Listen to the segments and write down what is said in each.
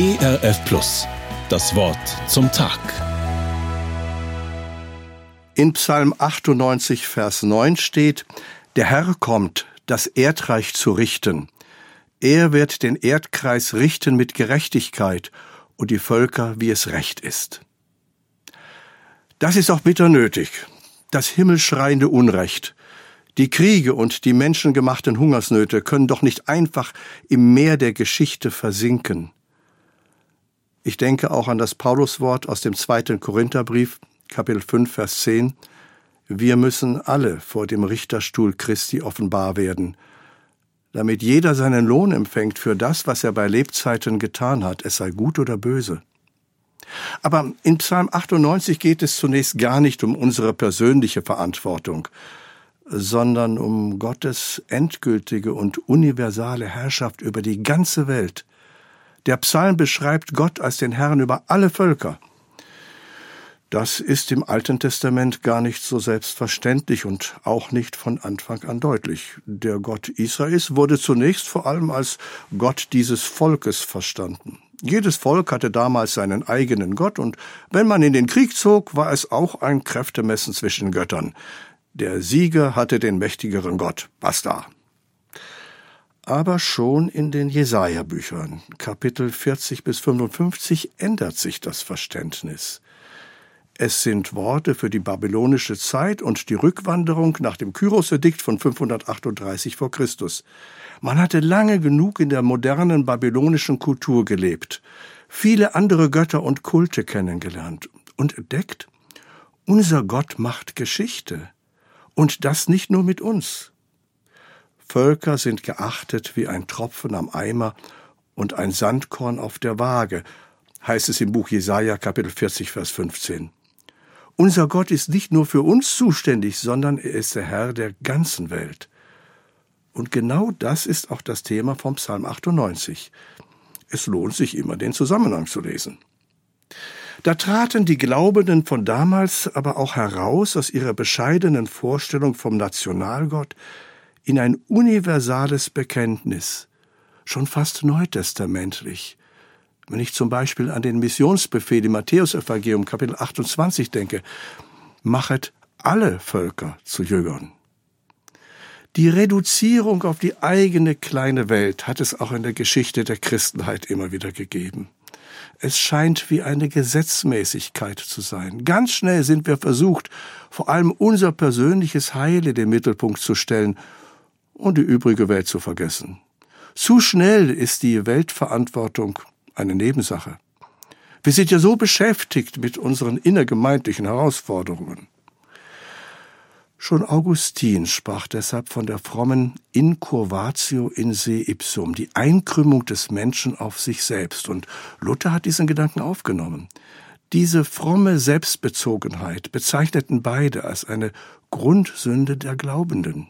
ERF Plus. Das Wort zum Tag. In Psalm 98, Vers 9 steht, Der Herr kommt, das Erdreich zu richten. Er wird den Erdkreis richten mit Gerechtigkeit und die Völker, wie es recht ist. Das ist auch bitter nötig. Das himmelschreiende Unrecht, die Kriege und die menschengemachten Hungersnöte können doch nicht einfach im Meer der Geschichte versinken. Ich denke auch an das Pauluswort aus dem zweiten Korintherbrief, Kapitel 5, Vers 10. Wir müssen alle vor dem Richterstuhl Christi offenbar werden, damit jeder seinen Lohn empfängt für das, was er bei Lebzeiten getan hat, es sei gut oder böse. Aber in Psalm 98 geht es zunächst gar nicht um unsere persönliche Verantwortung, sondern um Gottes endgültige und universale Herrschaft über die ganze Welt. Der Psalm beschreibt Gott als den Herrn über alle Völker. Das ist im Alten Testament gar nicht so selbstverständlich und auch nicht von Anfang an deutlich. Der Gott Israels wurde zunächst vor allem als Gott dieses Volkes verstanden. Jedes Volk hatte damals seinen eigenen Gott, und wenn man in den Krieg zog, war es auch ein Kräftemessen zwischen Göttern. Der Sieger hatte den mächtigeren Gott. Basta. Aber schon in den Jesaja-Büchern, Kapitel 40 bis 55, ändert sich das Verständnis. Es sind Worte für die babylonische Zeit und die Rückwanderung nach dem Kyros-Edikt von 538 vor Christus. Man hatte lange genug in der modernen babylonischen Kultur gelebt, viele andere Götter und Kulte kennengelernt und entdeckt, unser Gott macht Geschichte. Und das nicht nur mit uns. Völker sind geachtet wie ein Tropfen am Eimer und ein Sandkorn auf der Waage, heißt es im Buch Jesaja Kapitel 40 Vers 15. Unser Gott ist nicht nur für uns zuständig, sondern er ist der Herr der ganzen Welt. Und genau das ist auch das Thema vom Psalm 98. Es lohnt sich immer, den Zusammenhang zu lesen. Da traten die Glaubenden von damals aber auch heraus aus ihrer bescheidenen Vorstellung vom Nationalgott in ein universales Bekenntnis, schon fast neutestamentlich. Wenn ich zum Beispiel an den Missionsbefehl im Matthäusevangelium Kapitel 28 denke, machet alle Völker zu Jüngern. Die Reduzierung auf die eigene kleine Welt hat es auch in der Geschichte der Christenheit immer wieder gegeben. Es scheint wie eine Gesetzmäßigkeit zu sein. Ganz schnell sind wir versucht, vor allem unser persönliches Heil in den Mittelpunkt zu stellen und die übrige Welt zu vergessen. Zu schnell ist die Weltverantwortung eine Nebensache. Wir sind ja so beschäftigt mit unseren innergemeindlichen Herausforderungen. Schon Augustin sprach deshalb von der frommen Incurvatio in se ipsum, die Einkrümmung des Menschen auf sich selbst. Und Luther hat diesen Gedanken aufgenommen. Diese fromme Selbstbezogenheit bezeichneten beide als eine Grundsünde der Glaubenden.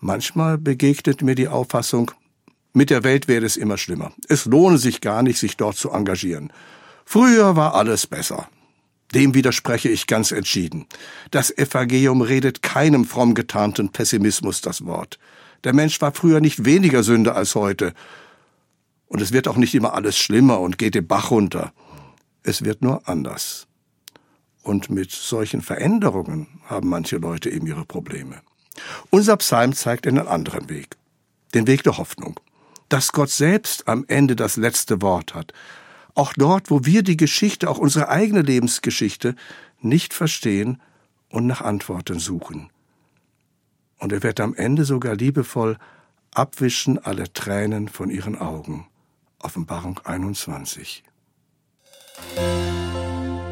Manchmal begegnet mir die Auffassung, mit der Welt werde es immer schlimmer. Es lohne sich gar nicht, sich dort zu engagieren. Früher war alles besser. Dem widerspreche ich ganz entschieden. Das Evangelium redet keinem fromm getarnten Pessimismus das Wort. Der Mensch war früher nicht weniger Sünde als heute. Und es wird auch nicht immer alles schlimmer und geht den Bach runter. Es wird nur anders. Und mit solchen Veränderungen haben manche Leute eben ihre Probleme. Unser Psalm zeigt einen anderen Weg. Den Weg der Hoffnung. Dass Gott selbst am Ende das letzte Wort hat auch dort, wo wir die Geschichte, auch unsere eigene Lebensgeschichte, nicht verstehen und nach Antworten suchen. Und er wird am Ende sogar liebevoll abwischen alle Tränen von ihren Augen. Offenbarung 21.